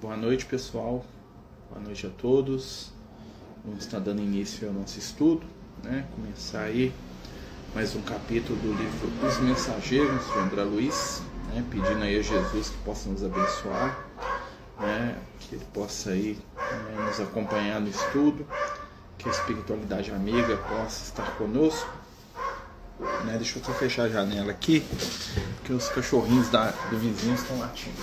Boa noite, pessoal. Boa noite a todos. Vamos estar dando início ao nosso estudo, né? Começar aí mais um capítulo do livro Os Mensageiros de André Luiz, né? Pedindo aí a Jesus que possa nos abençoar, né? Que ele possa aí né? nos acompanhar no estudo, que a espiritualidade amiga possa estar conosco. Né? Deixa eu só fechar a janela aqui, porque os cachorrinhos da, do vizinho estão latindo.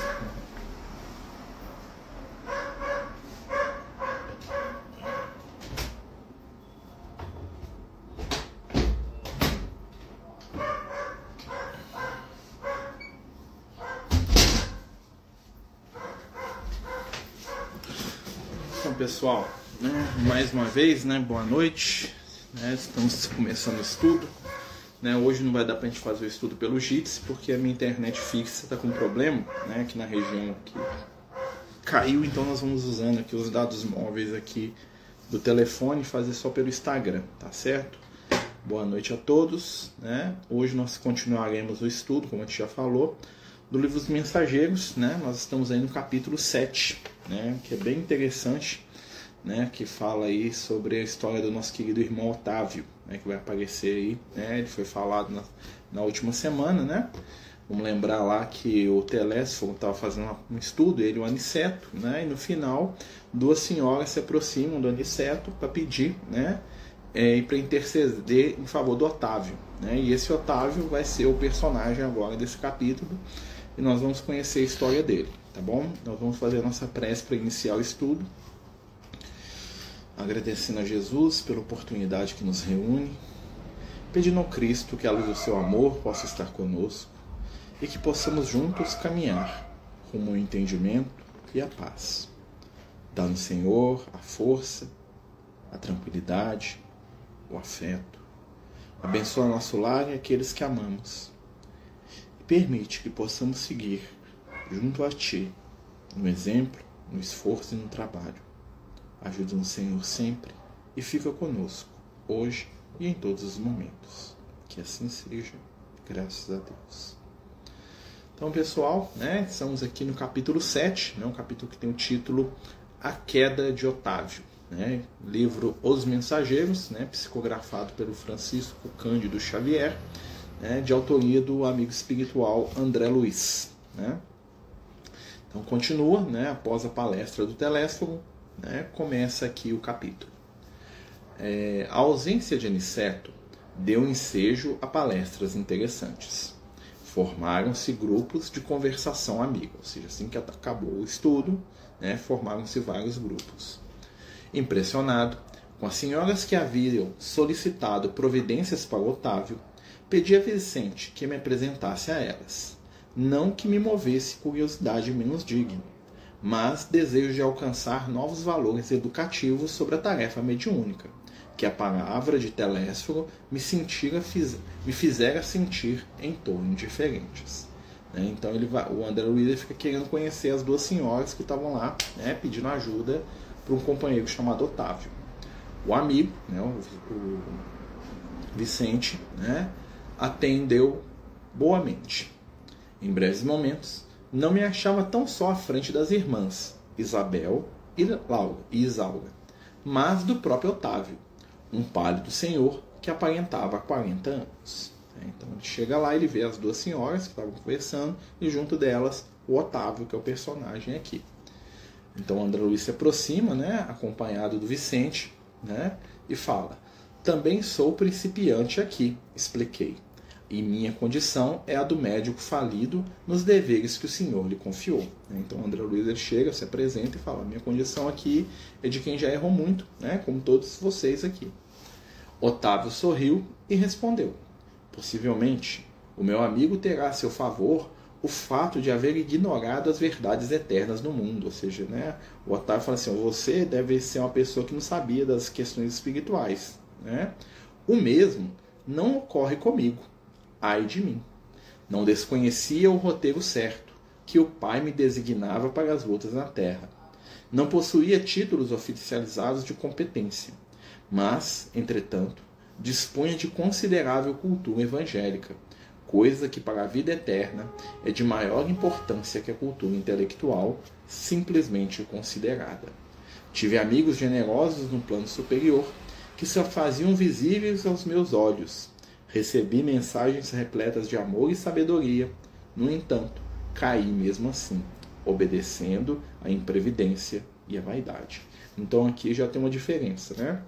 Pessoal, né? mais uma vez, né? boa noite. Né? Estamos começando o estudo. Né? Hoje não vai dar para a gente fazer o estudo pelo Jitsi, porque a minha internet fixa está com problema né? aqui na região aqui. Caiu, então nós vamos usando aqui os dados móveis aqui do telefone fazer só pelo Instagram, tá certo? Boa noite a todos. Né? Hoje nós continuaremos o estudo, como a gente já falou, do livro dos Mensageiros. Né? Nós estamos aí no capítulo 7, né? que é bem interessante né, que fala aí sobre a história do nosso querido irmão Otávio, né, que vai aparecer aí, né, ele foi falado na, na última semana, né, vamos lembrar lá que o Telésforo estava fazendo um estudo, ele e o Aniceto, né, e no final duas senhoras se aproximam do Aniceto para pedir, né, é, e para interceder em favor do Otávio, né, e esse Otávio vai ser o personagem agora desse capítulo, e nós vamos conhecer a história dele, tá bom? Nós vamos fazer a nossa prece para iniciar o estudo, agradecendo a Jesus pela oportunidade que nos reúne, pedindo ao Cristo que a luz do seu amor possa estar conosco e que possamos juntos caminhar rumo ao entendimento e à paz. Dá-nos, Senhor, a força, a tranquilidade, o afeto. Abençoa nosso lar e aqueles que amamos. E permite que possamos seguir junto a Ti, no exemplo, no esforço e no trabalho Ajuda-nos, Senhor, sempre e fica conosco, hoje e em todos os momentos. Que assim seja, graças a Deus. Então, pessoal, né, estamos aqui no capítulo 7, né, um capítulo que tem o título A Queda de Otávio. Né, livro Os Mensageiros, né, psicografado pelo Francisco Cândido Xavier, né, de autoria do amigo espiritual André Luiz. Né. Então, continua, né, após a palestra do Telésforo, né, começa aqui o capítulo. É, a ausência de Aniceto deu ensejo a palestras interessantes. Formaram-se grupos de conversação amiga, ou seja, assim que acabou o estudo, né, formaram-se vários grupos. Impressionado com as senhoras que haviam solicitado providências para Otávio, pedi a Vicente que me apresentasse a elas, não que me movesse curiosidade menos digna mas desejo de alcançar novos valores educativos sobre a tarefa mediúnica, que a palavra de Telésforo me, sentira, me fizera sentir em torno diferentes. Né? Então ele vai, o André Luiz fica querendo conhecer as duas senhoras que estavam lá, né, pedindo ajuda para um companheiro chamado Otávio. O amigo, né, o, o Vicente, né, atendeu boamente. Em breves momentos, não me achava tão só à frente das irmãs Isabel e e Isaura, mas do próprio Otávio, um pálido senhor que aparentava 40 anos. Então ele chega lá, ele vê as duas senhoras que estavam conversando e junto delas o Otávio, que é o personagem aqui. Então André Luiz se aproxima, né, acompanhado do Vicente, né, e fala: Também sou principiante aqui, expliquei e minha condição é a do médico falido nos deveres que o Senhor lhe confiou. Então André Luiz ele chega, se apresenta e fala: minha condição aqui é de quem já errou muito, né? como todos vocês aqui. Otávio sorriu e respondeu: Possivelmente, o meu amigo terá a seu favor o fato de haver ignorado as verdades eternas no mundo. Ou seja, né, o Otávio fala assim: você deve ser uma pessoa que não sabia das questões espirituais. Né? O mesmo não ocorre comigo ai de mim. Não desconhecia o roteiro certo, que o pai me designava para as lutas na terra. Não possuía títulos oficializados de competência, mas, entretanto, dispunha de considerável cultura evangélica, coisa que para a vida eterna é de maior importância que a cultura intelectual simplesmente considerada. Tive amigos generosos no plano superior que se faziam visíveis aos meus olhos. Recebi mensagens repletas de amor e sabedoria. No entanto, caí mesmo assim, obedecendo à imprevidência e à vaidade. Então aqui já tem uma diferença, né?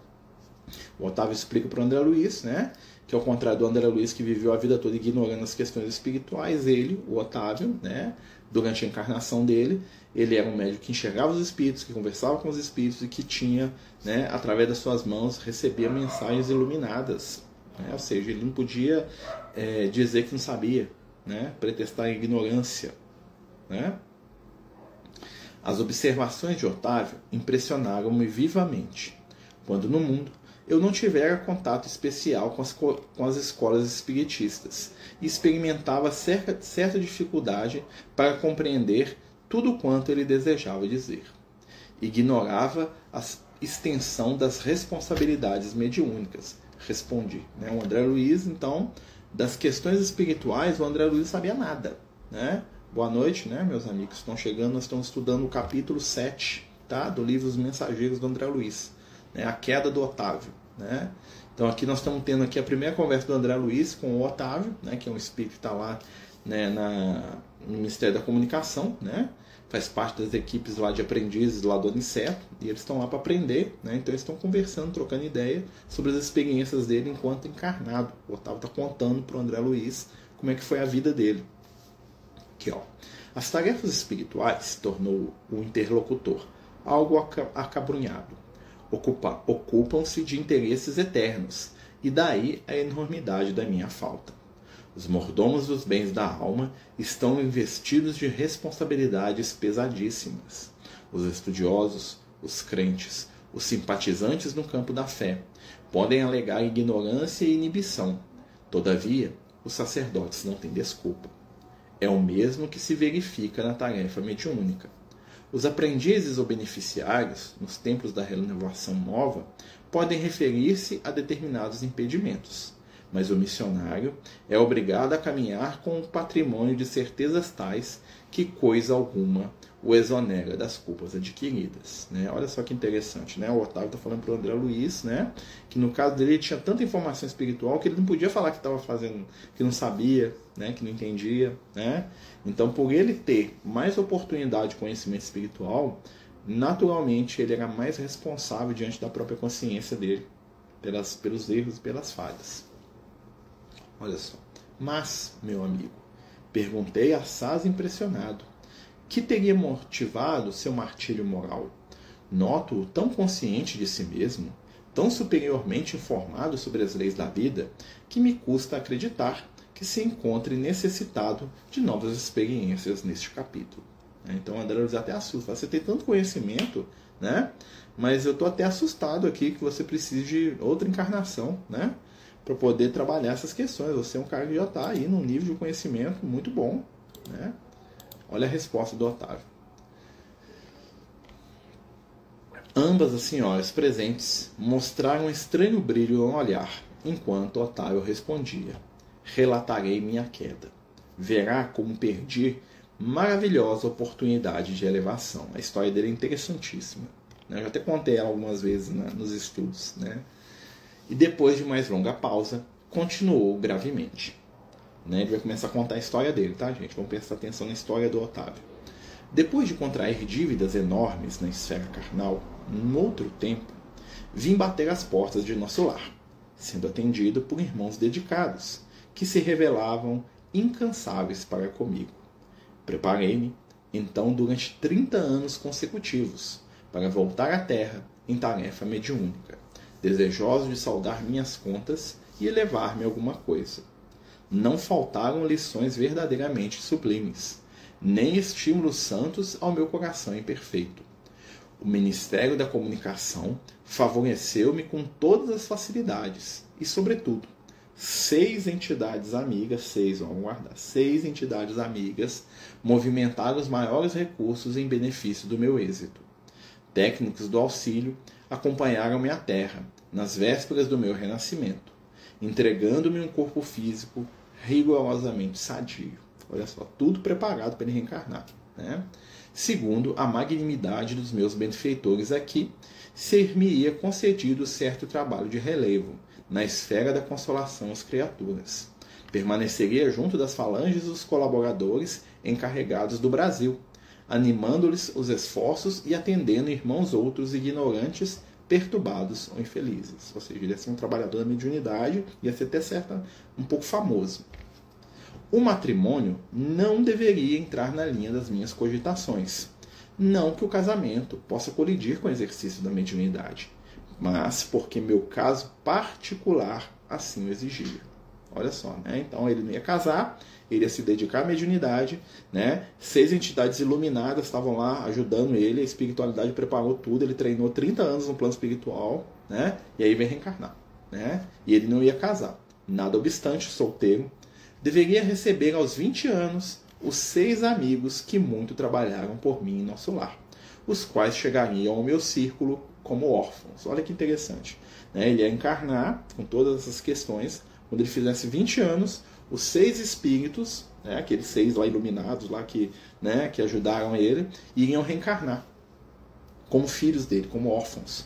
O Otávio explica para o André Luiz, né? Que ao contrário do André Luiz que viveu a vida toda ignorando as questões espirituais, ele, o Otávio, né? Durante a encarnação dele, ele era um médico que enxergava os espíritos, que conversava com os espíritos e que tinha, né, através das suas mãos, recebia mensagens iluminadas. Né? Ou seja, ele não podia é, dizer que não sabia, né? pretestar ignorância. Né? As observações de Otávio impressionaram-me vivamente, quando no mundo eu não tivera contato especial com as, com as escolas espiritistas e experimentava certa, certa dificuldade para compreender tudo quanto ele desejava dizer. Ignorava a extensão das responsabilidades mediúnicas. Respondi. Né? O André Luiz, então, das questões espirituais, o André Luiz sabia nada. Né? Boa noite, né, meus amigos? Estão chegando, nós estamos estudando o capítulo 7 tá? do livro Os Mensageiros do André Luiz né, a queda do Otávio. Né? Então aqui nós estamos tendo aqui a primeira conversa do André Luiz com o Otávio, né, que é um espírito que está lá né, na, no Ministério da Comunicação, né? Faz parte das equipes lá de aprendizes lá do Aniceto, e eles estão lá para aprender, né? então eles estão conversando, trocando ideia sobre as experiências dele enquanto encarnado. O Otávio está contando para o André Luiz como é que foi a vida dele. Aqui, ó. As tarefas espirituais tornou o interlocutor algo acabrunhado ocupam-se de interesses eternos, e daí a enormidade da minha falta. Os mordomos dos bens da alma estão investidos de responsabilidades pesadíssimas. Os estudiosos, os crentes, os simpatizantes no campo da fé podem alegar ignorância e inibição. Todavia, os sacerdotes não têm desculpa. É o mesmo que se verifica na tarefa mediúnica. Os aprendizes ou beneficiários, nos tempos da renovação nova, podem referir-se a determinados impedimentos, mas o missionário é obrigado a caminhar com um patrimônio de certezas tais que coisa alguma o exonera das culpas adquiridas. Né? Olha só que interessante, né? O Otávio está falando para o André Luiz, né? Que no caso dele ele tinha tanta informação espiritual que ele não podia falar que estava fazendo, que não sabia, né? Que não entendia, né? Então, por ele ter mais oportunidade de conhecimento espiritual, naturalmente ele era mais responsável diante da própria consciência dele, pelas, pelos erros e pelas falhas. Olha só. Mas, meu amigo, perguntei a Saz impressionado que teria motivado seu martírio moral? Noto-o tão consciente de si mesmo, tão superiormente informado sobre as leis da vida, que me custa acreditar que se encontre necessitado de novas experiências neste capítulo. Então André Luiz até assusta. Você tem tanto conhecimento, né? Mas eu estou até assustado aqui que você precise de outra encarnação, né? Para poder trabalhar essas questões. Você é um cara que já está aí num nível de conhecimento muito bom, né? Olha a resposta do Otávio. Ambas as senhoras presentes mostraram um estranho brilho no olhar, enquanto Otávio respondia: Relatarei minha queda. Verá como perdi maravilhosa oportunidade de elevação. A história dele é interessantíssima. Né? Eu já até contei ela algumas vezes né, nos estudos. Né? E depois de mais longa pausa, continuou gravemente. Né? Ele vai começar a contar a história dele, tá, gente? Vamos prestar atenção na história do Otávio. Depois de contrair dívidas enormes na esfera carnal, num outro tempo, vim bater as portas de nosso lar, sendo atendido por irmãos dedicados, que se revelavam incansáveis para comigo. Preparei-me, então, durante 30 anos consecutivos, para voltar à Terra em tarefa mediúnica, desejoso de saldar minhas contas e elevar-me alguma coisa não faltaram lições verdadeiramente sublimes, nem estímulos santos ao meu coração imperfeito. O Ministério da Comunicação favoreceu-me com todas as facilidades e, sobretudo, seis entidades amigas, seis, vamos guardar, seis entidades amigas movimentaram os maiores recursos em benefício do meu êxito. Técnicos do auxílio acompanharam-me à terra, nas vésperas do meu renascimento, entregando-me um corpo físico rigorosamente sadio. Olha só, tudo preparado para ele reencarnar. Né? Segundo, a magnanimidade dos meus benfeitores aqui, ser-me-ia concedido certo trabalho de relevo na esfera da consolação às criaturas. Permaneceria junto das falanges dos colaboradores encarregados do Brasil, animando-lhes os esforços e atendendo irmãos outros ignorantes, perturbados ou infelizes. Ou seja, ele ia ser um trabalhador da mediunidade, ia ser até certa um pouco famoso. O matrimônio não deveria entrar na linha das minhas cogitações. Não que o casamento possa colidir com o exercício da mediunidade, mas porque meu caso particular assim o exigia. Olha só, né? Então ele não ia casar, ele ia se dedicar à mediunidade, né? Seis entidades iluminadas estavam lá ajudando ele, a espiritualidade preparou tudo, ele treinou 30 anos no plano espiritual, né? E aí vem reencarnar, né? E ele não ia casar. Nada obstante, solteiro, deveria receber aos 20 anos os seis amigos que muito trabalharam por mim em nosso lar, os quais chegariam ao meu círculo como órfãos. Olha que interessante. Né? Ele ia encarnar com todas essas questões. Quando ele fizesse 20 anos, os seis espíritos, né, aqueles seis lá iluminados lá que, né, que ajudaram ele, iriam reencarnar como filhos dele, como órfãos.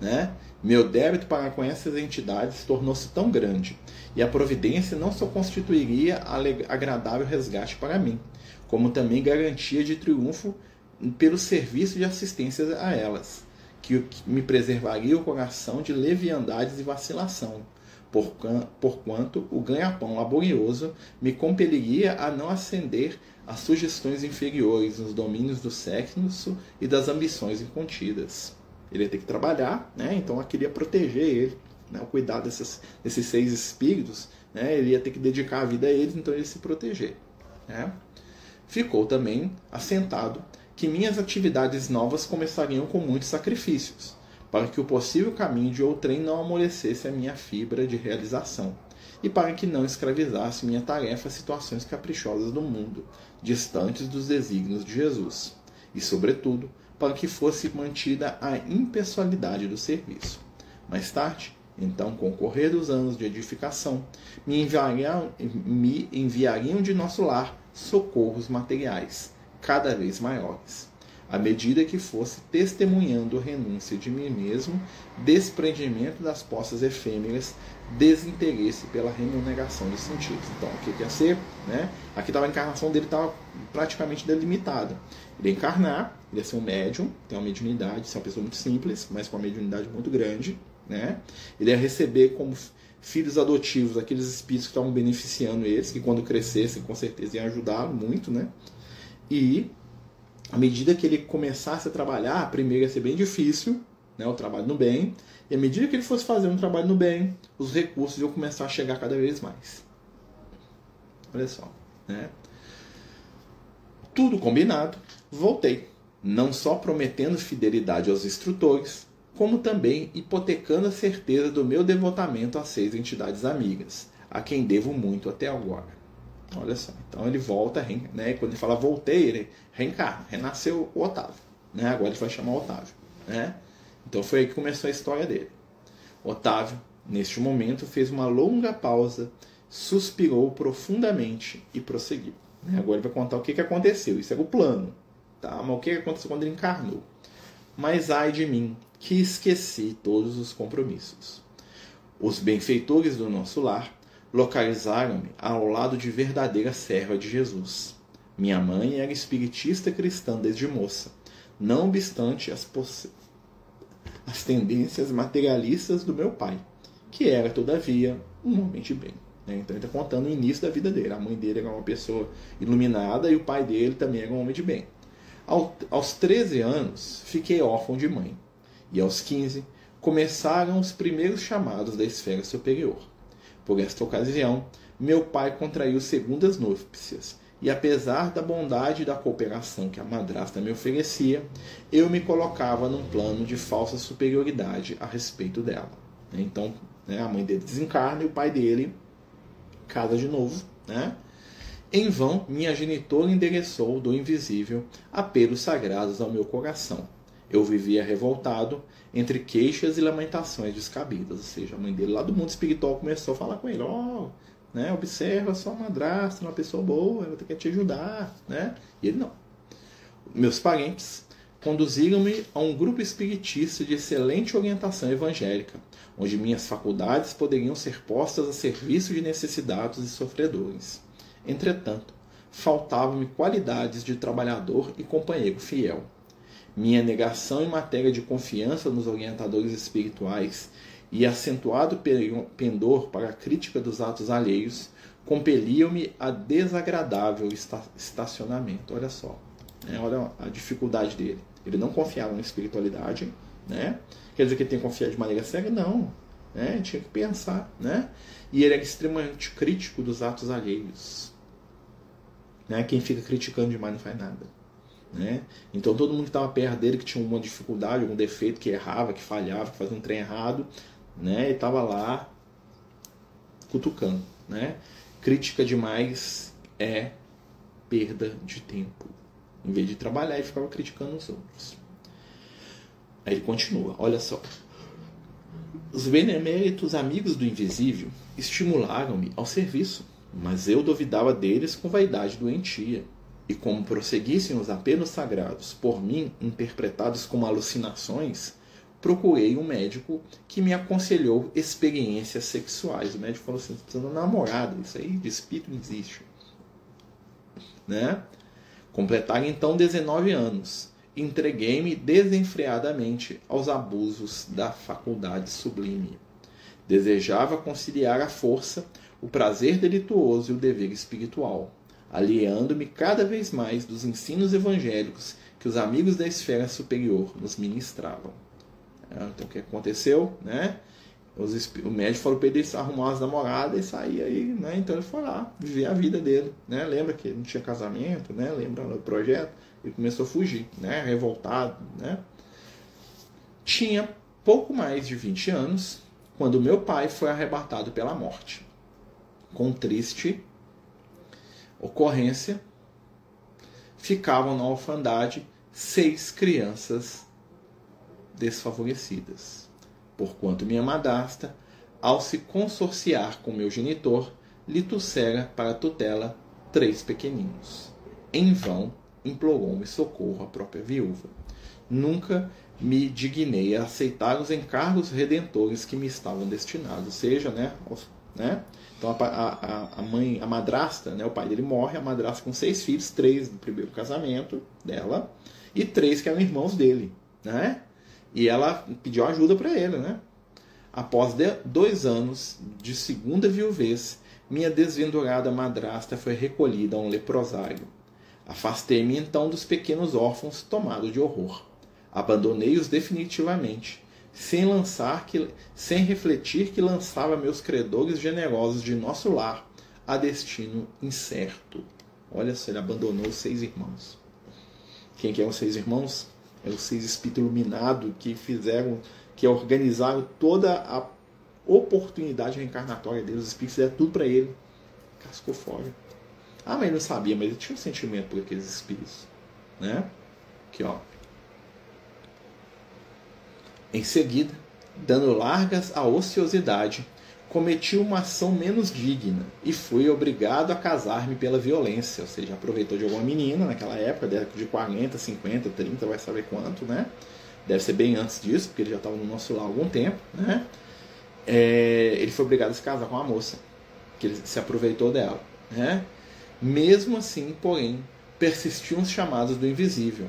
Né? Meu débito para com essas entidades tornou-se tão grande, e a providência não só constituiria agradável resgate para mim, como também garantia de triunfo pelo serviço de assistência a elas, que me preservaria o coração de leviandades e vacilação, porquanto o ganha-pão laborioso me compeliria a não ascender às sugestões inferiores nos domínios do sexo e das ambições incontidas. Ele ia ter que trabalhar, né? então eu queria proteger ele, né? cuidar desses, desses seis espíritos, né? ele ia ter que dedicar a vida a eles, então ele ia se proteger. Né? Ficou também assentado que minhas atividades novas começariam com muitos sacrifícios para que o possível caminho de outrem não amolecesse a minha fibra de realização, e para que não escravizasse minha tarefa a situações caprichosas do mundo, distantes dos desígnios de Jesus, e, sobretudo, para que fosse mantida a impessoalidade do serviço. Mais tarde, então, com o correr dos anos de edificação, me enviariam, me enviariam de nosso lar socorros materiais, cada vez maiores à medida que fosse testemunhando renúncia de mim mesmo, desprendimento das posses efêmeras, desinteresse pela remuneração dos sentidos. Então, o que ia ser? Né? Aqui estava a encarnação dele estava praticamente delimitada. Ele ia encarnar, ele ia ser um médium, tem uma mediunidade, ser uma pessoa muito simples, mas com uma mediunidade muito grande. Né? Ele ia receber como filhos adotivos aqueles espíritos que estavam beneficiando eles, que quando crescessem com certeza iam ajudá-lo muito, né? E à medida que ele começasse a trabalhar, primeiro ia ser bem difícil, né, o trabalho no bem, e à medida que ele fosse fazer um trabalho no bem, os recursos iam começar a chegar cada vez mais. Olha só, né? Tudo combinado, voltei, não só prometendo fidelidade aos instrutores, como também hipotecando a certeza do meu devotamento às seis entidades amigas, a quem devo muito até agora. Olha só. Então ele volta, né? Quando ele fala voltei, ele reencarna, renasceu o Otávio. Né? Agora ele vai chamar o Otávio. Né? Então foi aí que começou a história dele. Otávio, neste momento, fez uma longa pausa, suspirou profundamente e prosseguiu. Né? Agora ele vai contar o que, que aconteceu. Isso era o plano. Tá? Mas o que, que aconteceu quando ele encarnou? Mas ai de mim, que esqueci todos os compromissos. Os benfeitores do nosso lar localizaram-me ao lado de verdadeira serva de Jesus. Minha mãe era espiritista cristã desde moça, não obstante as, as tendências materialistas do meu pai, que era, todavia, um homem de bem. Né? Então ele está contando o início da vida dele. A mãe dele era uma pessoa iluminada e o pai dele também era um homem de bem. Ao, aos 13 anos, fiquei órfão de mãe. E aos 15, começaram os primeiros chamados da esfera superior. Por esta ocasião, meu pai contraiu segundas núpcias, e apesar da bondade e da cooperação que a madrasta me oferecia, eu me colocava num plano de falsa superioridade a respeito dela. Então, né, a mãe dele desencarna e o pai dele casa de novo. Né? Em vão, minha genitora endereçou do invisível apelos sagrados ao meu coração. Eu vivia revoltado entre queixas e lamentações descabidas. Ou seja, a mãe dele lá do mundo espiritual começou a falar com ele: Ó, oh, né? Observa sua madrasta, uma pessoa boa, ela quer te ajudar, né? E ele não. Meus parentes conduziram-me a um grupo espiritista de excelente orientação evangélica, onde minhas faculdades poderiam ser postas a serviço de necessitados e sofredores. Entretanto, faltavam-me qualidades de trabalhador e companheiro fiel. Minha negação em matéria de confiança nos orientadores espirituais e acentuado pendor para a crítica dos atos alheios compeliam-me a desagradável estacionamento. Olha só, né? olha a dificuldade dele. Ele não confiava na espiritualidade, né? Quer dizer que ele tem que confiar de maneira cega? Não. Né? Tinha que pensar, né? E ele era extremamente crítico dos atos alheios. Né? Quem fica criticando demais não faz nada. Né? Então todo mundo que estava perto dele, que tinha uma dificuldade, algum defeito, que errava, que falhava, que fazia um trem errado, né? E estava lá cutucando, né? Crítica demais é perda de tempo. Em vez de trabalhar, ele ficava criticando os outros. Aí ele continua, olha só. Os beneméritos amigos do invisível estimularam-me ao serviço, mas eu duvidava deles com vaidade doentia. E como prosseguissem os apelos sagrados, por mim interpretados como alucinações, procurei um médico que me aconselhou experiências sexuais. O médico falou assim: você precisa de isso aí de espírito não existe. Né? Completaram então 19 anos. Entreguei-me desenfreadamente aos abusos da faculdade sublime. Desejava conciliar a força, o prazer delituoso e o dever espiritual, aliando-me cada vez mais dos ensinos evangélicos que os amigos da esfera superior nos ministravam. É, então o que aconteceu, né? Os, o médico falou para ele arrumar as namoradas e sair aí, né? Então ele foi lá viver a vida dele, né? Lembra que não tinha casamento, né? Lembra do projeto? Ele começou a fugir, né? Revoltado, né? Tinha pouco mais de 20 anos quando meu pai foi arrebatado pela morte. Com triste ocorrência, ficavam na orfandade seis crianças desfavorecidas porquanto minha madrasta, ao se consorciar com meu genitor, lhe trouxera para tutela três pequeninos. Em vão implorou-me socorro a própria viúva. Nunca me dignei a aceitar os encargos redentores que me estavam destinados, seja, né, aos, né? Então a, a, a mãe, a madrasta, né, o pai dele morre, a madrasta com seis filhos, três do primeiro casamento dela e três que eram irmãos dele, né? E ela pediu ajuda para ele, né? Após dois anos de segunda viuvez, minha desventurada madrasta foi recolhida a um leprosário. Afastei-me então dos pequenos órfãos, tomado de horror. Abandonei-os definitivamente, sem lançar que, sem refletir que lançava meus credores generosos de nosso lar a destino incerto. Olha só, ele abandonou os seis irmãos. Quem que é os seis irmãos? é os seis espíritos iluminados que fizeram, que organizaram toda a oportunidade reencarnatória dele. Os espíritos deram tudo para ele. Cascou fora. Ah, mas ele não sabia, mas ele tinha um sentimento por aqueles espíritos. Né? Aqui, ó. Em seguida, dando largas à ociosidade, cometi uma ação menos digna e fui obrigado a casar-me pela violência, ou seja, aproveitou de alguma menina naquela época, de 40, 50, 30, vai saber quanto, né? Deve ser bem antes disso, porque ele já estava no nosso lar há algum tempo, né? É, ele foi obrigado a se casar com uma moça, que ele se aproveitou dela, né? Mesmo assim, porém, persistiam os chamados do invisível,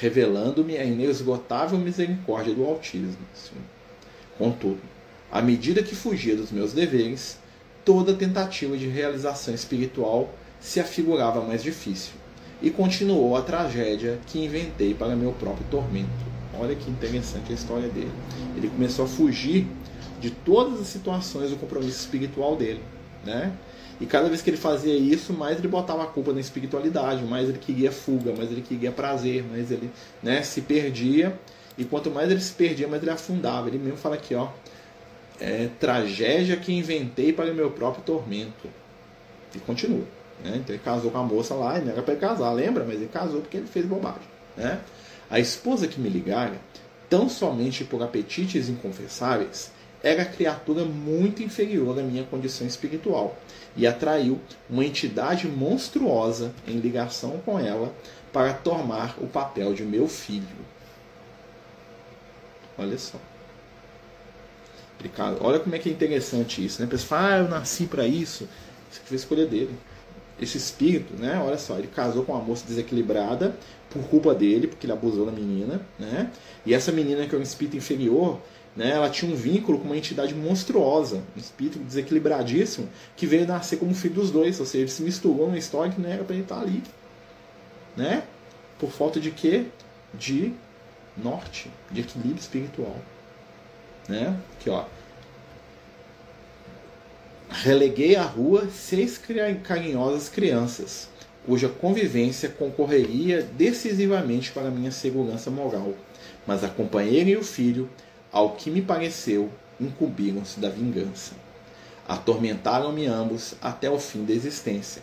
revelando-me a inesgotável misericórdia do autismo. Contudo, à medida que fugia dos meus deveres, toda tentativa de realização espiritual se afigurava mais difícil. E continuou a tragédia que inventei para meu próprio tormento. Olha que interessante a história dele. Ele começou a fugir de todas as situações do compromisso espiritual dele, né? E cada vez que ele fazia isso, mais ele botava a culpa na espiritualidade, mais ele queria fuga, mais ele queria prazer, mais ele, né, se perdia. E quanto mais ele se perdia, mais ele afundava. Ele mesmo fala aqui, ó, é, tragédia que inventei para o meu próprio tormento. E continua. Né? Então ele casou com a moça lá, e não era para ele casar, lembra? Mas ele casou porque ele fez bobagem. Né? A esposa que me ligara, tão somente por apetites inconfessáveis, era criatura muito inferior à minha condição espiritual e atraiu uma entidade monstruosa em ligação com ela para tomar o papel de meu filho. Olha só. Olha como é que é interessante isso, né? Pessoal ah, eu nasci para isso. Foi a escolha dele. Esse espírito, né? Olha só, ele casou com uma moça desequilibrada por culpa dele, porque ele abusou da menina, né? E essa menina que é um espírito inferior, né? Ela tinha um vínculo com uma entidade monstruosa, um espírito desequilibradíssimo, que veio nascer como filho dos dois, ou seja, ele se misturou numa história que não era para ele estar ali, né? Por falta de quê? De norte, de equilíbrio espiritual, né? Aqui, ó. Releguei à rua seis carinhosas crianças, cuja convivência concorreria decisivamente para minha segurança moral, mas a companheira e o filho ao que me pareceu, incumbiram-se da vingança. Atormentaram-me ambos até o fim da existência,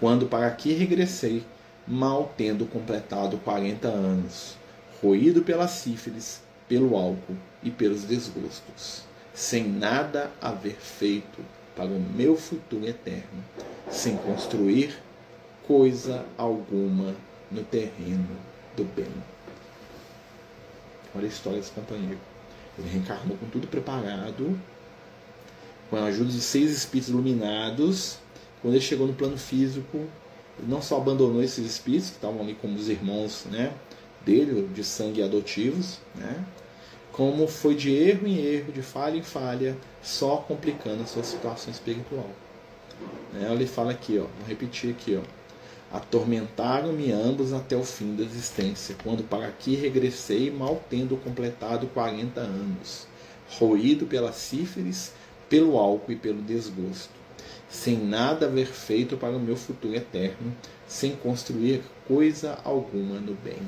quando para aqui regressei, mal tendo completado quarenta anos, roído pela sífilis, pelo álcool e pelos desgostos, sem nada haver feito para o meu futuro eterno, sem construir coisa alguma no terreno do bem. Olha a história desse companheiro. Ele reencarnou com tudo preparado, com a ajuda de seis espíritos iluminados. Quando ele chegou no plano físico, ele não só abandonou esses espíritos, que estavam ali como os irmãos né, dele, de sangue adotivos, né, como foi de erro em erro, de falha em falha, só complicando a sua situação espiritual. Né, ele fala aqui, ó, vou repetir aqui, ó. Atormentaram-me ambos até o fim da existência, quando para aqui regressei, mal tendo completado quarenta anos, roído pela sífilis, pelo álcool e pelo desgosto, sem nada haver feito para o meu futuro eterno, sem construir coisa alguma no bem.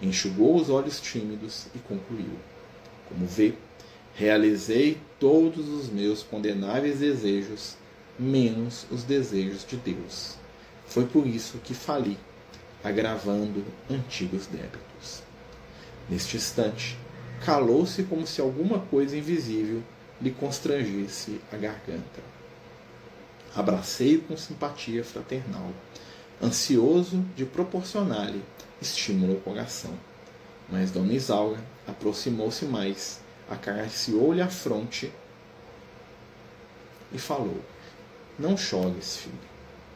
Enxugou os olhos tímidos e concluiu: Como vê, realizei todos os meus condenáveis desejos, menos os desejos de Deus foi por isso que fali, agravando antigos débitos. Neste instante, calou-se como se alguma coisa invisível lhe constrangesse a garganta. Abracei-o com simpatia fraternal, ansioso de proporcionar-lhe estímulo ao coração. Mas Dona Isaura aproximou-se mais, acariciou-lhe a fronte e falou: Não chores, filho.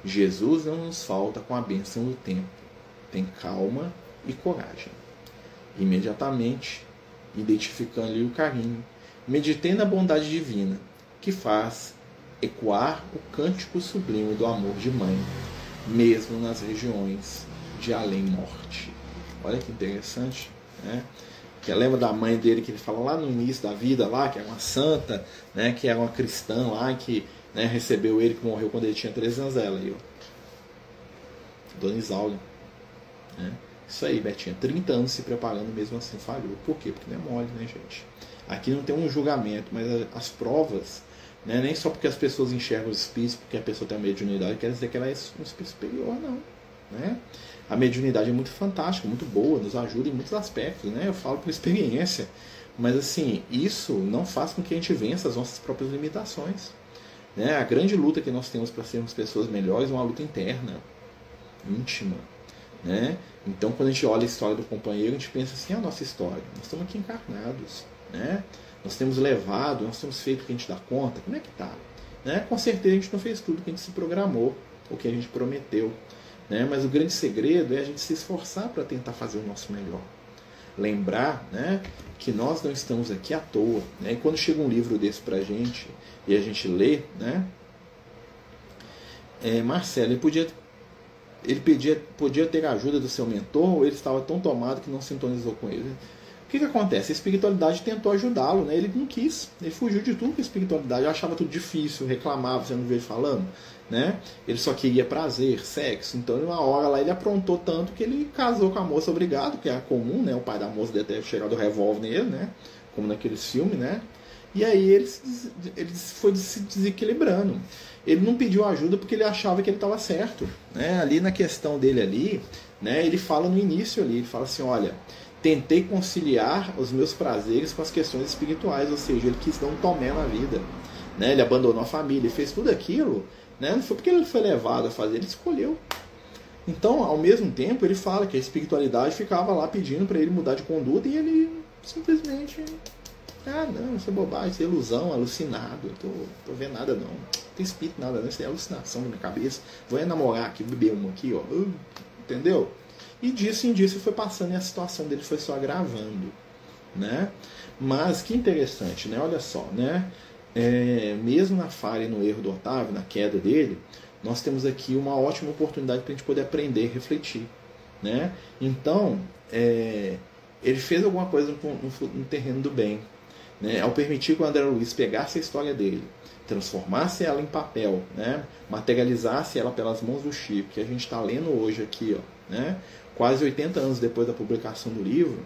Jesus não nos falta com a bênção do tempo. Tem calma e coragem. Imediatamente, identificando-lhe o carinho, meditei na bondade divina, que faz ecoar o cântico sublime do amor de mãe, mesmo nas regiões de além-morte. Olha que interessante, né? Que lembra da mãe dele que ele fala lá no início da vida lá, que era uma santa, né? Que era uma cristã lá, que né, recebeu ele, que morreu quando ele tinha 13 anos dela. E, ó, Dona Isaura. Né? Isso aí, Betinha. 30 anos se preparando, mesmo assim falhou. Por quê? Porque não é mole, né, gente? Aqui não tem um julgamento, mas as provas, né, nem só porque as pessoas enxergam os espíritos, porque a pessoa tem a mediunidade, quer dizer que ela é um espírito superior, não. Né? A mediunidade é muito fantástica, muito boa, nos ajuda em muitos aspectos, né? Eu falo por experiência. Mas assim, isso não faz com que a gente vença as nossas próprias limitações. Né? A grande luta que nós temos para sermos pessoas melhores é uma luta interna, íntima. Né? Então, quando a gente olha a história do companheiro, a gente pensa assim: é a nossa história. Nós estamos aqui encarnados. Né? Nós temos levado, nós temos feito o que a gente dá conta. Como é que está? Né? Com certeza a gente não fez tudo que a gente se programou, o que a gente prometeu. Né? Mas o grande segredo é a gente se esforçar para tentar fazer o nosso melhor. Lembrar né, que nós não estamos aqui à toa. Né? E quando chega um livro desse para a gente, e a gente lê, né? É, Marcelo, ele podia, ele pedia, podia ter a ajuda do seu mentor ou ele estava tão tomado que não sintonizou com ele. O que, que acontece? A espiritualidade tentou ajudá-lo, né? ele não quis, ele fugiu de tudo com a espiritualidade, achava tudo difícil, reclamava, você não ele falando, né? Ele só queria prazer, sexo, então uma hora lá ele aprontou tanto que ele casou com a moça obrigado, que é comum, né? O pai da moça deve ter chegado o revólver nele, né? Como naqueles filmes, né? E aí ele, ele foi se desequilibrando. Ele não pediu ajuda porque ele achava que ele estava certo. Né? Ali na questão dele ali, né, ele fala no início ali, ele fala assim, olha, tentei conciliar os meus prazeres com as questões espirituais, ou seja, ele quis dar um tomé na vida. Né? Ele abandonou a família, fez tudo aquilo, né? não foi porque ele foi levado a fazer, ele escolheu. Então, ao mesmo tempo, ele fala que a espiritualidade ficava lá pedindo para ele mudar de conduta e ele simplesmente. Ah, não, isso é bobagem, isso é ilusão, alucinado, tô, tô vendo nada não. Não tem espírito nada não, isso é alucinação na minha cabeça. Vou é namorar aqui, beber uma aqui, ó. Entendeu? E disso em disso foi passando e a situação dele foi só agravando, né? Mas que interessante, né? Olha só, né? É, mesmo na falha e no erro do Otávio, na queda dele, nós temos aqui uma ótima oportunidade para a gente poder aprender refletir, né? Então, é, ele fez alguma coisa no, no, no terreno do bem, né? Ao permitir que o André Luiz pegasse a história dele, transformasse ela em papel, né? materializasse ela pelas mãos do Chico, que a gente está lendo hoje aqui, ó, né? quase 80 anos depois da publicação do livro,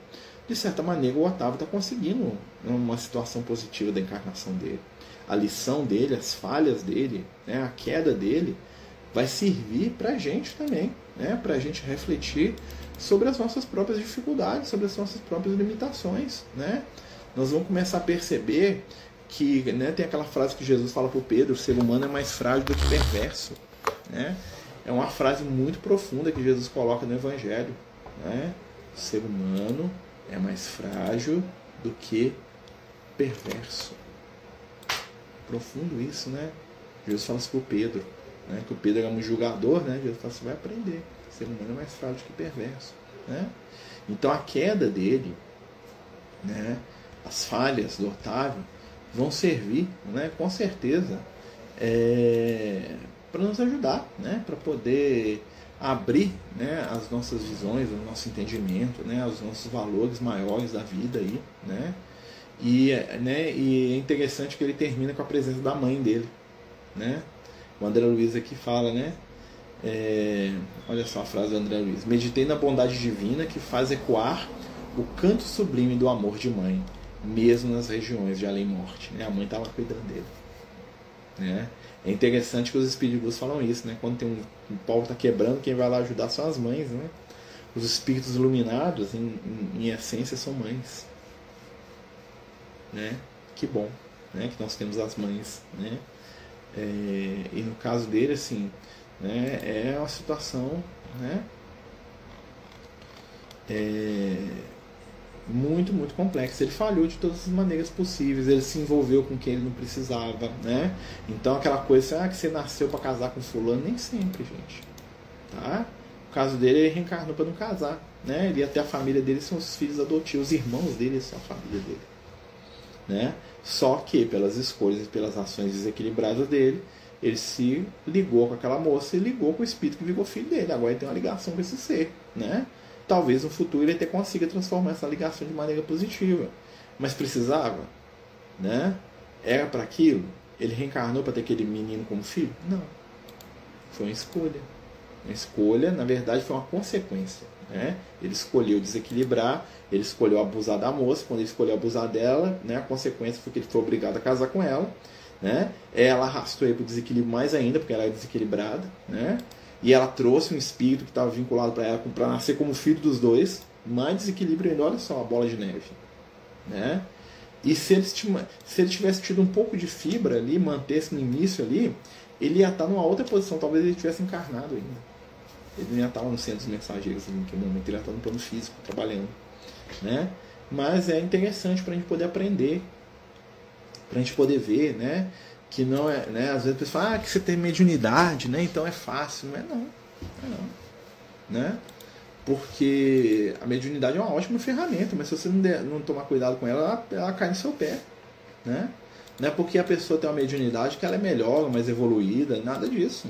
de certa maneira o Otávio está conseguindo uma situação positiva da encarnação dele. A lição dele, as falhas dele, né, a queda dele, vai servir para a gente também, né, para a gente refletir sobre as nossas próprias dificuldades, sobre as nossas próprias limitações. Né? Nós vamos começar a perceber que né, tem aquela frase que Jesus fala para Pedro: o ser humano é mais frágil do que perverso. Né? é uma frase muito profunda que Jesus coloca no Evangelho. Né? O ser humano é mais frágil do que perverso. Profundo isso, né? Jesus fala isso o Pedro, né? que o Pedro era um julgador, né? Jesus fala, você vai aprender. Ser humano é mais frágil que perverso. Né? Então a queda dele, né? as falhas do Otávio, vão servir, né? com certeza, é, para nos ajudar, né? para poder abrir né? as nossas visões, o nosso entendimento, né? os nossos valores maiores da vida aí, né? E, né, e é interessante que ele termina com a presença da mãe dele, né? O André Luiz aqui fala, né? É, olha só a frase do André Luiz: Meditei na bondade divina que faz ecoar o canto sublime do amor de mãe, mesmo nas regiões de além-morte. Né? A mãe estava cuidando dele. Né? É interessante que os espíritos falam isso, né? Quando tem um, um pau está quebrando, quem vai lá ajudar são as mães, né? Os espíritos iluminados, em, em, em essência, são mães. Né? Que bom, né? Que nós temos as mães, né? É, e no caso dele, assim, né? É uma situação, né? É, muito, muito complexo. Ele falhou de todas as maneiras possíveis, ele se envolveu com quem ele não precisava, né? Então aquela coisa, ah, que você nasceu para casar com fulano, nem sempre, gente. Tá? O caso dele, ele reencarnou para não casar, né? Ele até a família dele são os filhos adotivos, os irmãos dele são a família dele, né? Só que pelas escolhas e pelas ações desequilibradas dele, ele se ligou com aquela moça e ligou com o espírito que virou filho dele. Agora ele tem uma ligação com esse ser, né? talvez no futuro ele até consiga transformar essa ligação de maneira positiva. Mas precisava? Né? Era para aquilo? Ele reencarnou para ter aquele menino como filho? Não. Foi uma escolha. Uma escolha, na verdade, foi uma consequência. Né? Ele escolheu desequilibrar, ele escolheu abusar da moça. Quando ele escolheu abusar dela, né, a consequência foi que ele foi obrigado a casar com ela. Né? Ela arrastou ele para o desequilíbrio mais ainda, porque ela era desequilibrada. Né? E ela trouxe um espírito que estava vinculado para ela para nascer como filho dos dois. Mais desequilíbrio ainda, olha só, a bola de neve. Né? E se ele, se ele tivesse tido um pouco de fibra ali, mantesse no início ali, ele ia estar numa outra posição, talvez ele tivesse encarnado ainda. Ele não ia estar lá no centro dos mensageiros ali, naquele momento, ele ia estar no plano físico, trabalhando. Né? Mas é interessante para a gente poder aprender, para a gente poder ver, né? que não é, né? Às vezes a pessoa fala, ah, que você tem mediunidade, né? Então é fácil. Não é não. Não é não. Né? Porque a mediunidade é uma ótima ferramenta, mas se você não, der, não tomar cuidado com ela, ela, ela cai no seu pé. Né? Não é porque a pessoa tem uma mediunidade que ela é melhor, mais evoluída, nada disso.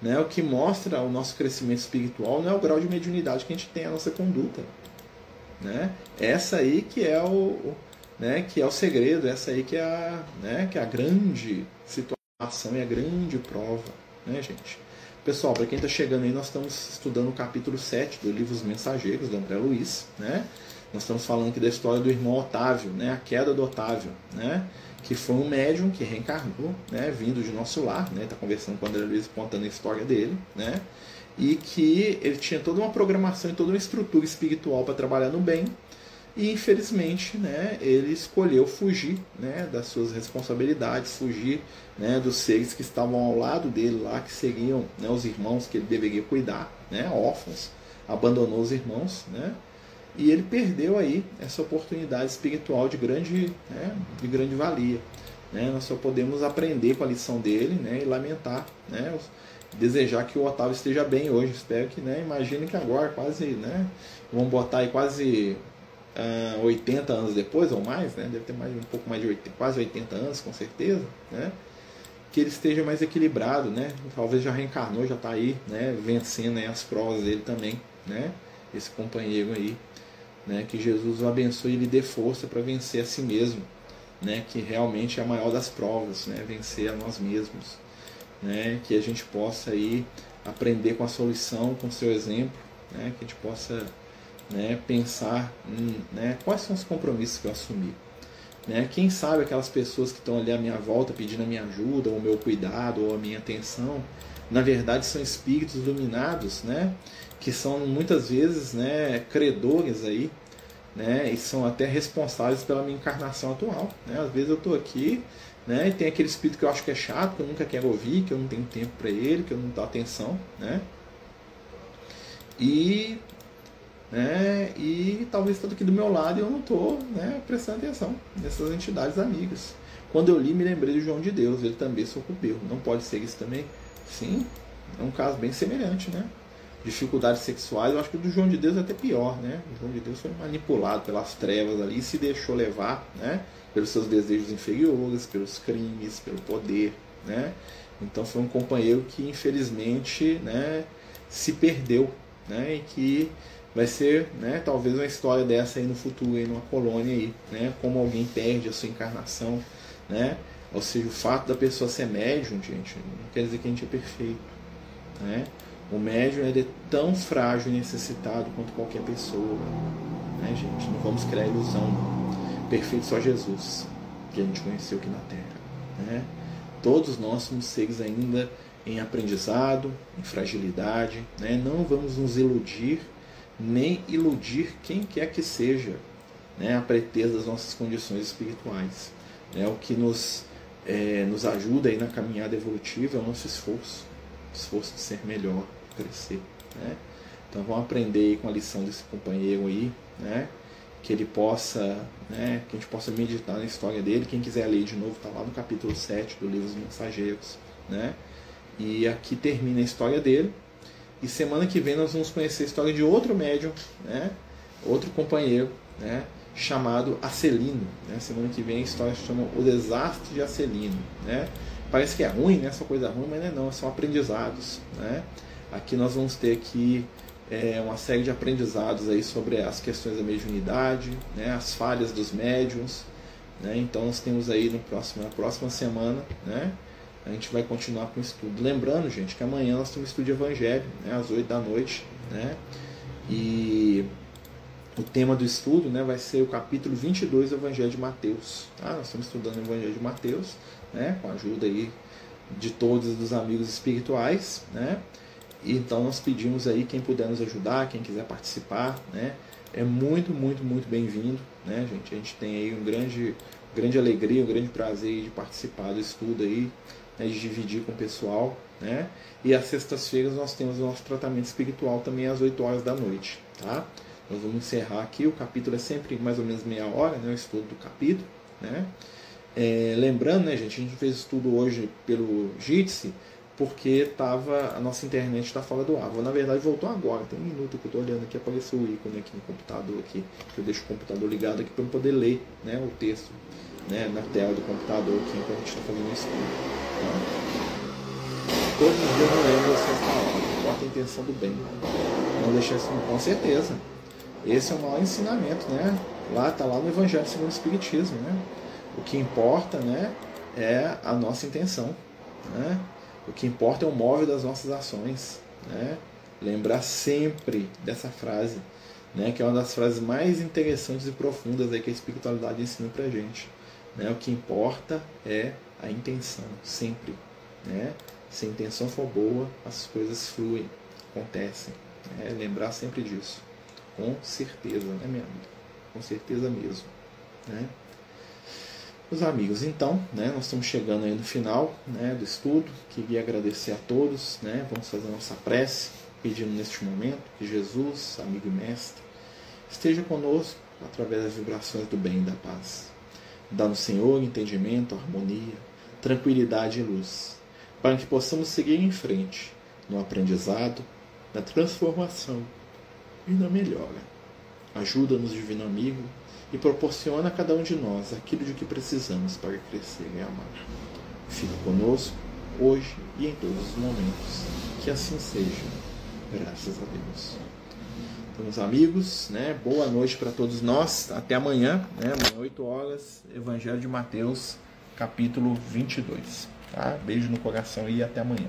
Né? O que mostra o nosso crescimento espiritual não é o grau de mediunidade que a gente tem a nossa conduta. Né? Essa aí que é o, né, que é o segredo, essa aí que é a, né, que é a grande situação e a grande prova, né, gente? Pessoal, para quem está chegando aí, nós estamos estudando o capítulo 7 do livro Os Mensageiros, do André Luiz, né? Nós estamos falando aqui da história do irmão Otávio, né? A queda do Otávio, né? Que foi um médium que reencarnou, né? Vindo de nosso lar, né? Está conversando com o André Luiz, contando a história dele, né? e que ele tinha toda uma programação e toda uma estrutura espiritual para trabalhar no bem e infelizmente né, ele escolheu fugir né, das suas responsabilidades, fugir né, dos seres que estavam ao lado dele lá, que seriam né, os irmãos que ele deveria cuidar, né, órfãos, abandonou os irmãos, né, e ele perdeu aí essa oportunidade espiritual de grande, né, de grande valia. Né, nós só podemos aprender com a lição dele né, e lamentar, né, desejar que o Otávio esteja bem hoje. Espero que, né, imagine que agora, quase, né, vamos botar aí quase uh, ah, 80 anos depois ou mais, né? deve ter mais, um pouco mais de 80, quase 80 anos com certeza, né? que ele esteja mais equilibrado, né? talvez já reencarnou, já está aí né? vencendo aí as provas dele também, né? esse companheiro aí. Né? Que Jesus o abençoe e lhe dê força para vencer a si mesmo, né? que realmente é a maior das provas, né? vencer a nós mesmos. Né? Que a gente possa aí aprender com a solução, com o seu exemplo, né? que a gente possa né, pensar né, quais são os compromissos que eu assumi. Quem sabe aquelas pessoas que estão ali à minha volta pedindo a minha ajuda, ou o meu cuidado, ou a minha atenção, na verdade são espíritos iluminados, né? Que são muitas vezes né, credores aí, né? e são até responsáveis pela minha encarnação atual. Né? Às vezes eu estou aqui né, e tem aquele espírito que eu acho que é chato, que eu nunca quero ouvir, que eu não tenho tempo para ele, que eu não dou atenção. Né? E né? E talvez tudo aqui do meu lado eu não estou né, prestando atenção nessas entidades amigas. Quando eu li, me lembrei do João de Deus, ele também sucumbiu. Não pode ser isso também? Sim, é um caso bem semelhante, né? Dificuldades sexuais, eu acho que o do João de Deus é até pior, né? O João de Deus foi manipulado pelas trevas ali e se deixou levar, né? Pelos seus desejos inferiores, pelos crimes, pelo poder, né? Então foi um companheiro que infelizmente, né, se perdeu, né? E que vai ser, né, talvez uma história dessa aí no futuro, aí numa colônia aí, né, como alguém perde a sua encarnação, né, ou seja, o fato da pessoa ser médium, gente, não quer dizer que a gente é perfeito, né, o médium ele é tão frágil e necessitado quanto qualquer pessoa, né, gente, não vamos criar ilusão, não. perfeito só Jesus, que a gente conheceu aqui na Terra, né, todos nós somos seres ainda em aprendizado, em fragilidade, né, não vamos nos iludir nem iludir quem quer que seja, né, a pretexto das nossas condições espirituais. Né, o que nos, é, nos ajuda aí na caminhada evolutiva é o nosso esforço, esforço de ser melhor, crescer. Né? Então vamos aprender com a lição desse companheiro aí, né? que ele possa, né, que a gente possa meditar na história dele. Quem quiser ler de novo, está lá no capítulo 7 do livro dos Mensageiros. Né? E aqui termina a história dele. E semana que vem nós vamos conhecer a história de outro médium, né? outro companheiro, né? chamado Acelino. Né? Semana que vem a história se chama O Desastre de Acelino. Né? Parece que é ruim, né? Essa coisa ruim, mas não é não, são aprendizados. Né? Aqui nós vamos ter aqui é, uma série de aprendizados aí sobre as questões da mediunidade, né? as falhas dos médiums. Né? Então nós temos aí no próximo, na próxima semana né? a gente vai continuar com o estudo. Lembrando, gente, que amanhã nós temos estudo de Evangelho, né, às 8 da noite, né? E o tema do estudo né, vai ser o capítulo 22 do Evangelho de Mateus. Tá? Nós estamos estudando o Evangelho de Mateus, né, com a ajuda aí de todos os amigos espirituais, né? Então nós pedimos aí quem puder nos ajudar, quem quiser participar, né? É muito, muito, muito bem-vindo, né, gente? A gente tem aí um grande, grande alegria, um grande prazer de participar do estudo aí, né, de dividir com o pessoal. Né? E às sextas-feiras nós temos o nosso tratamento espiritual também às 8 horas da noite. Tá? Nós vamos encerrar aqui, o capítulo é sempre mais ou menos meia hora, né, o estudo do capítulo. Né? É, lembrando, né, gente, a gente fez estudo hoje pelo Jitsi, porque tava, a nossa internet está fora do ar. Na verdade, voltou agora, tem um minuto que eu estou olhando aqui, apareceu o ícone aqui no computador, aqui, que eu deixo o computador ligado aqui para eu poder ler né, o texto né, na tela do computador aqui enquanto a gente está fazendo o estudo. Todos os dias não lembro vocês palavras, importa a intenção do bem. Não deixar isso com certeza. Esse é o maior ensinamento, né? Lá está lá no Evangelho segundo o Espiritismo, né? O que importa, né, é a nossa intenção, né? O que importa é o móvel das nossas ações, né? Lembrar sempre dessa frase, né, que é uma das frases mais interessantes e profundas aí que a espiritualidade ensina pra gente. Né? O que importa é a intenção, sempre. Né? Se a intenção for boa, as coisas fluem. acontecem. É lembrar sempre disso. Com certeza, né, minha amiga? Com certeza mesmo. Né? Meus amigos, então, né, nós estamos chegando aí no final né, do estudo. Queria agradecer a todos. Né, vamos fazer a nossa prece, pedindo neste momento que Jesus, amigo e mestre, esteja conosco através das vibrações do bem e da paz. Dá no Senhor entendimento, harmonia, tranquilidade e luz, para que possamos seguir em frente no aprendizado, na transformação e na melhora. Ajuda-nos, Divino Amigo, e proporciona a cada um de nós aquilo de que precisamos para crescer e amar. Fica conosco, hoje e em todos os momentos. Que assim seja. Graças a Deus. Então, meus amigos, né, boa noite para todos nós. Até amanhã, né, amanhã 8 horas, Evangelho de Mateus, capítulo 22. Tá? Beijo no coração e até amanhã.